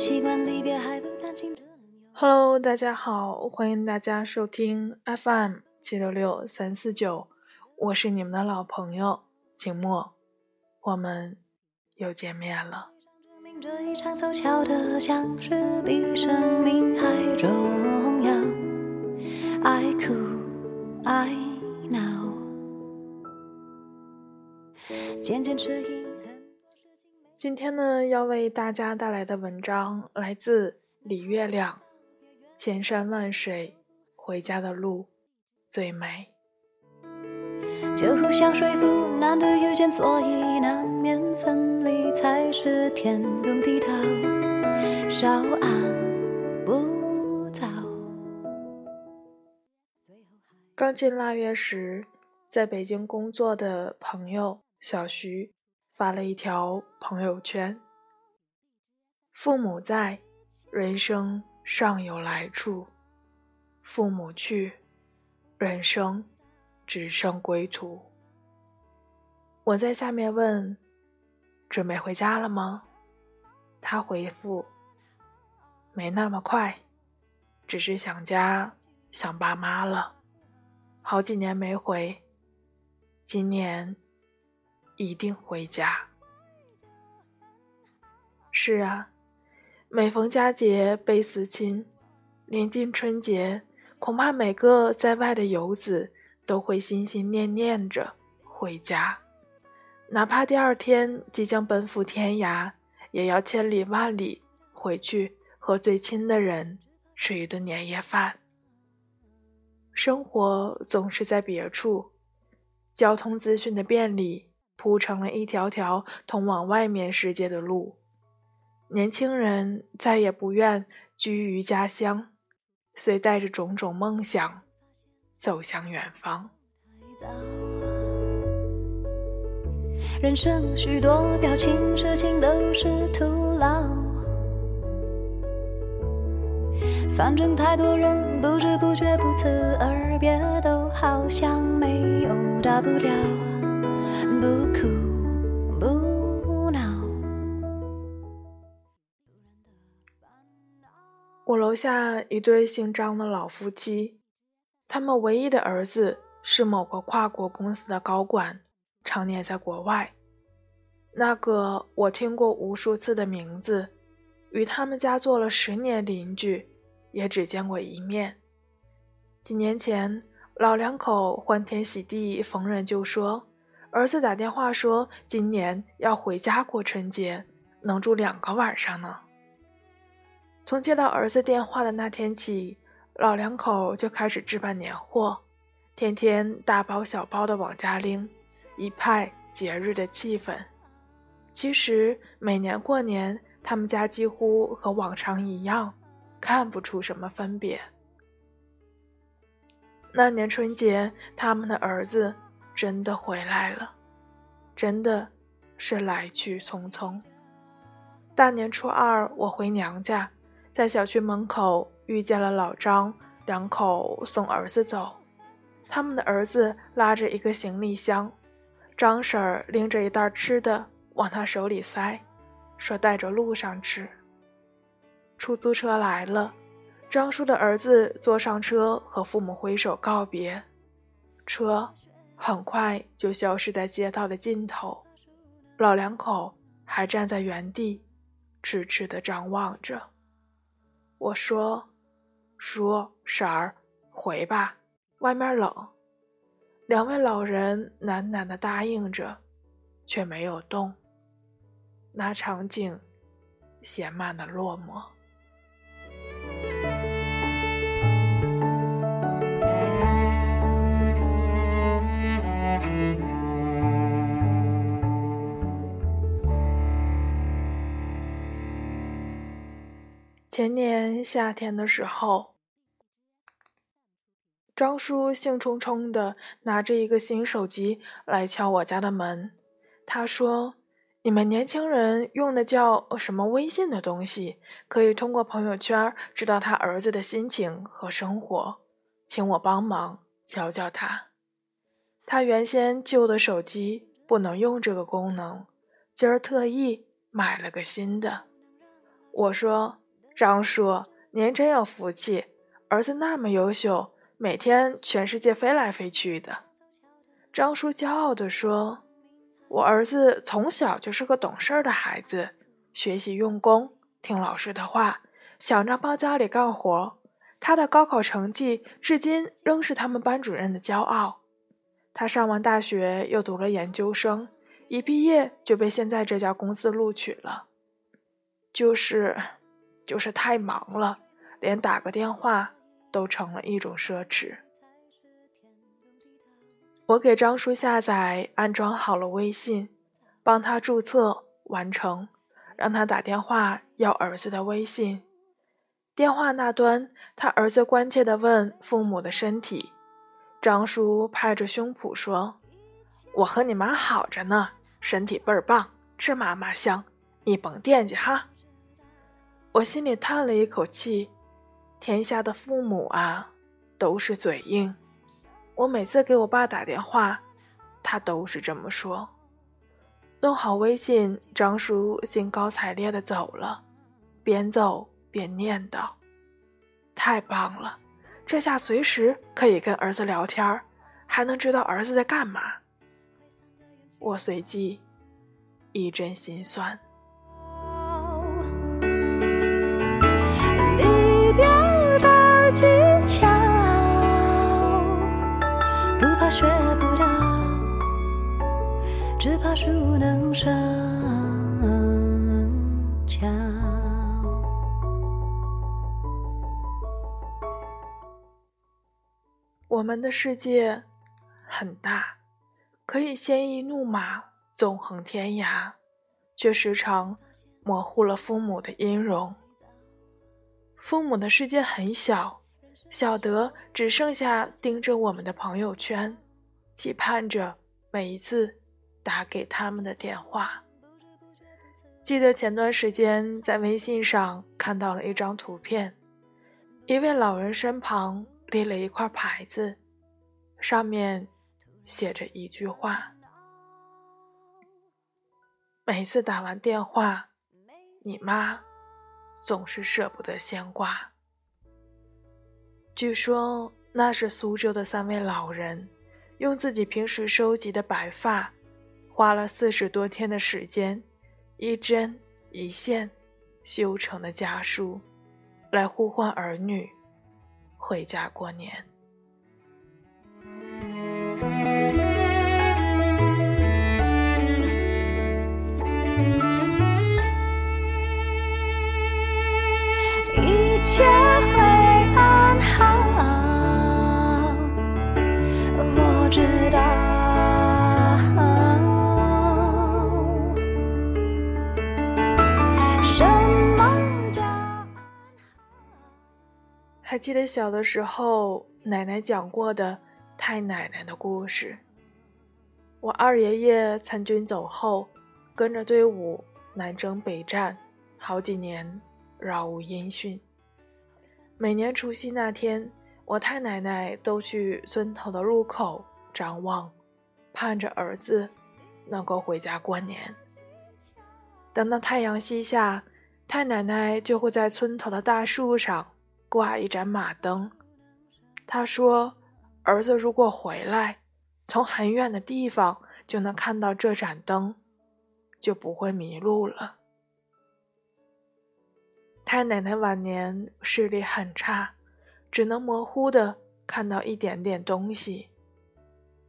习惯离别还不甘心。Hello，大家好，欢迎大家收听 FM 七六六三四九，我是你们的老朋友景墨，我们又见面了。这一场凑巧的相识，比生命还重要。I could, I know。渐渐适应。今天呢，要为大家带来的文章来自李月亮。千山万水，回家的路最美。难得遇见，所以难免分离，才是天公地道，稍安勿躁。刚进腊月时，在北京工作的朋友小徐。发了一条朋友圈：“父母在，人生尚有来处；父母去，人生只剩归途。”我在下面问：“准备回家了吗？”他回复：“没那么快，只是想家，想爸妈了，好几年没回，今年。”一定回家。是啊，每逢佳节倍思亲，临近春节，恐怕每个在外的游子都会心心念念着回家，哪怕第二天即将奔赴天涯，也要千里万里回去和最亲的人吃一顿年夜饭。生活总是在别处，交通资讯的便利。铺成了一条条通往外面世界的路，年轻人再也不愿居于家乡，遂带着种种梦想走向远方。人生许多表情，事情都是徒劳。反正太多人不知不觉不辞而别，都好像没有大不了。不我楼下一对姓张的老夫妻，他们唯一的儿子是某个跨国公司的高管，常年在国外。那个我听过无数次的名字，与他们家做了十年邻居，也只见过一面。几年前，老两口欢天喜地，逢人就说。儿子打电话说，今年要回家过春节，能住两个晚上呢。从接到儿子电话的那天起，老两口就开始置办年货，天天大包小包的往家拎，一派节日的气氛。其实每年过年，他们家几乎和往常一样，看不出什么分别。那年春节，他们的儿子。真的回来了，真的是来去匆匆。大年初二，我回娘家，在小区门口遇见了老张，两口送儿子走。他们的儿子拉着一个行李箱，张婶儿拎着一袋吃的往他手里塞，说带着路上吃。出租车来了，张叔的儿子坐上车，和父母挥手告别，车。很快就消失在街道的尽头，老两口还站在原地，痴痴地张望着。我说：“叔婶儿，回吧，外面冷。”两位老人喃喃的答应着，却没有动。那场景，写满了落寞。前年夏天的时候，张叔兴冲冲的拿着一个新手机来敲我家的门。他说：“你们年轻人用的叫什么微信的东西，可以通过朋友圈知道他儿子的心情和生活，请我帮忙教教他。他原先旧的手机不能用这个功能，今儿特意买了个新的。”我说：“张叔，您真有福气，儿子那么优秀，每天全世界飞来飞去的。”张叔骄傲地说：“我儿子从小就是个懂事的孩子，学习用功，听老师的话，想着帮家里干活。他的高考成绩至今仍是他们班主任的骄傲。他上完大学又读了研究生，一毕业就被现在这家公司录取了。就是，就是太忙了，连打个电话都成了一种奢侈。”我给张叔下载安装好了微信，帮他注册完成，让他打电话要儿子的微信。电话那端，他儿子关切地问父母的身体。张叔拍着胸脯说：“我和你妈好着呢，身体倍儿棒，吃嘛嘛香，你甭惦记哈。”我心里叹了一口气，天下的父母啊，都是嘴硬。我每次给我爸打电话，他都是这么说。弄好微信，张叔兴高采烈地走了，边走边念叨：“太棒了，这下随时可以跟儿子聊天，还能知道儿子在干嘛。”我随即一阵心酸。树能生巧。我们的世界很大，可以鲜衣怒马，纵横天涯，却时常模糊了父母的音容。父母的世界很小。小德只剩下盯着我们的朋友圈，期盼着每一次打给他们的电话。记得前段时间在微信上看到了一张图片，一位老人身旁立了一块牌子，上面写着一句话：“每次打完电话，你妈总是舍不得先挂。”据说那是苏州的三位老人，用自己平时收集的白发，花了四十多天的时间，一针一线修成的家书，来呼唤儿女回家过年。还记得小的时候，奶奶讲过的太奶奶的故事。我二爷爷参军走后，跟着队伍南征北战，好几年杳无音讯。每年除夕那天，我太奶奶都去村头的路口张望，盼着儿子能够回家过年。等到太阳西下，太奶奶就会在村头的大树上。挂一盏马灯，他说：“儿子如果回来，从很远的地方就能看到这盏灯，就不会迷路了。”太奶奶晚年视力很差，只能模糊的看到一点点东西，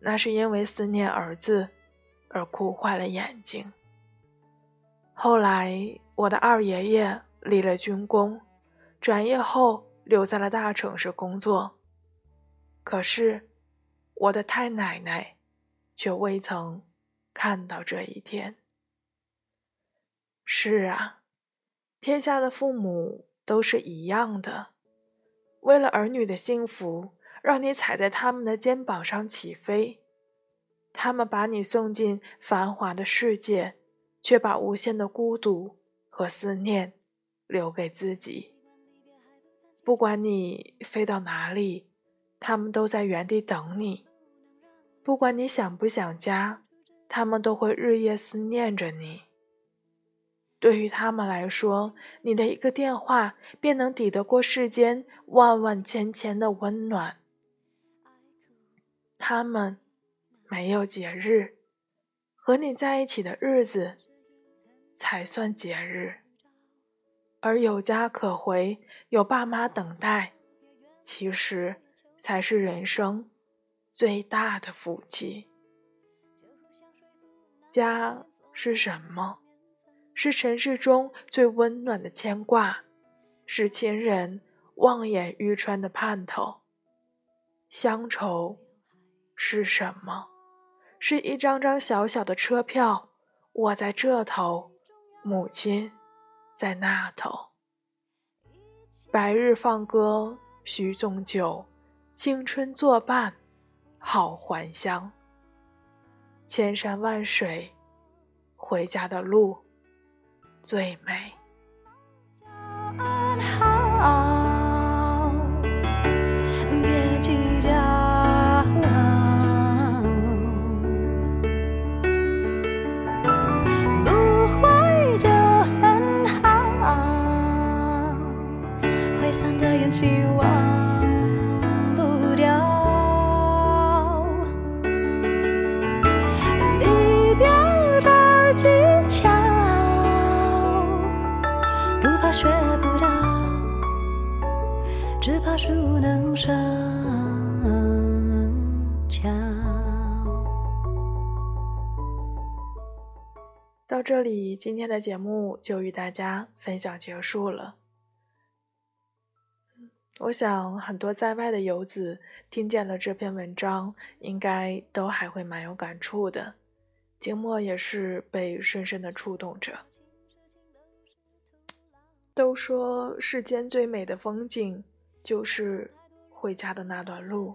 那是因为思念儿子而哭坏了眼睛。后来，我的二爷爷立了军功，转业后。留在了大城市工作，可是我的太奶奶却未曾看到这一天。是啊，天下的父母都是一样的，为了儿女的幸福，让你踩在他们的肩膀上起飞，他们把你送进繁华的世界，却把无限的孤独和思念留给自己。不管你飞到哪里，他们都在原地等你；不管你想不想家，他们都会日夜思念着你。对于他们来说，你的一个电话便能抵得过世间万万千千的温暖。他们没有节日，和你在一起的日子才算节日。而有家可回，有爸妈等待，其实才是人生最大的福气。家是什么？是尘世中最温暖的牵挂，是亲人望眼欲穿的盼头。乡愁是什么？是一张张小小的车票，我在这头，母亲在那头。白日放歌须纵酒，青春作伴好还乡。千山万水，回家的路。最美。到这里，今天的节目就与大家分享结束了。我想，很多在外的游子听见了这篇文章，应该都还会蛮有感触的。静默也是被深深的触动着。都说世间最美的风景就是回家的那段路。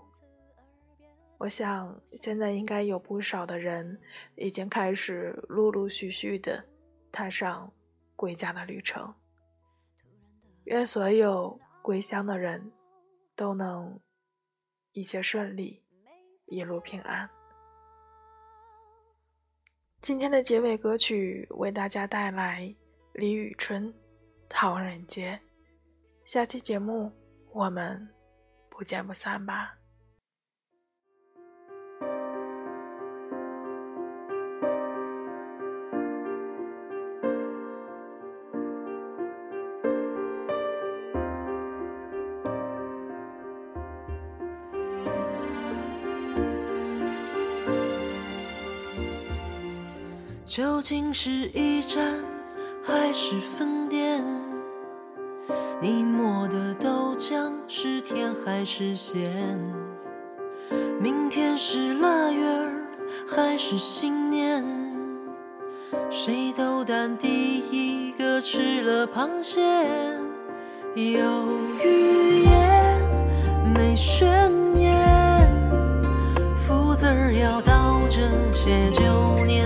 我想现在应该有不少的人已经开始陆陆续续的踏上归家的旅程。愿所有归乡的人都能一切顺利，一路平安。今天的结尾歌曲为大家带来李宇春。唐人街，下期节目我们不见不散吧。究竟是一站还是分店？你磨的豆浆是甜还是咸？明天是腊月还是新年？谁斗胆第一个吃了螃蟹？有语言没宣言，福字儿要倒着写，就念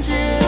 间。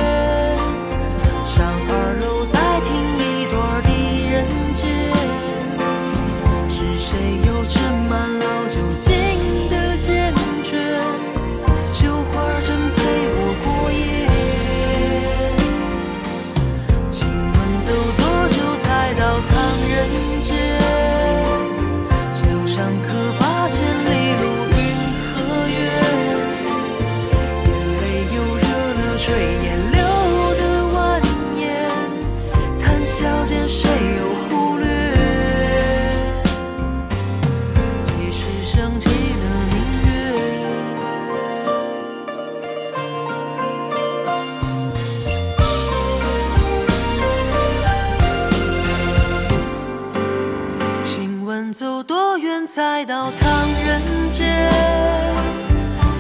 多远才到唐人街？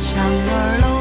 巷二楼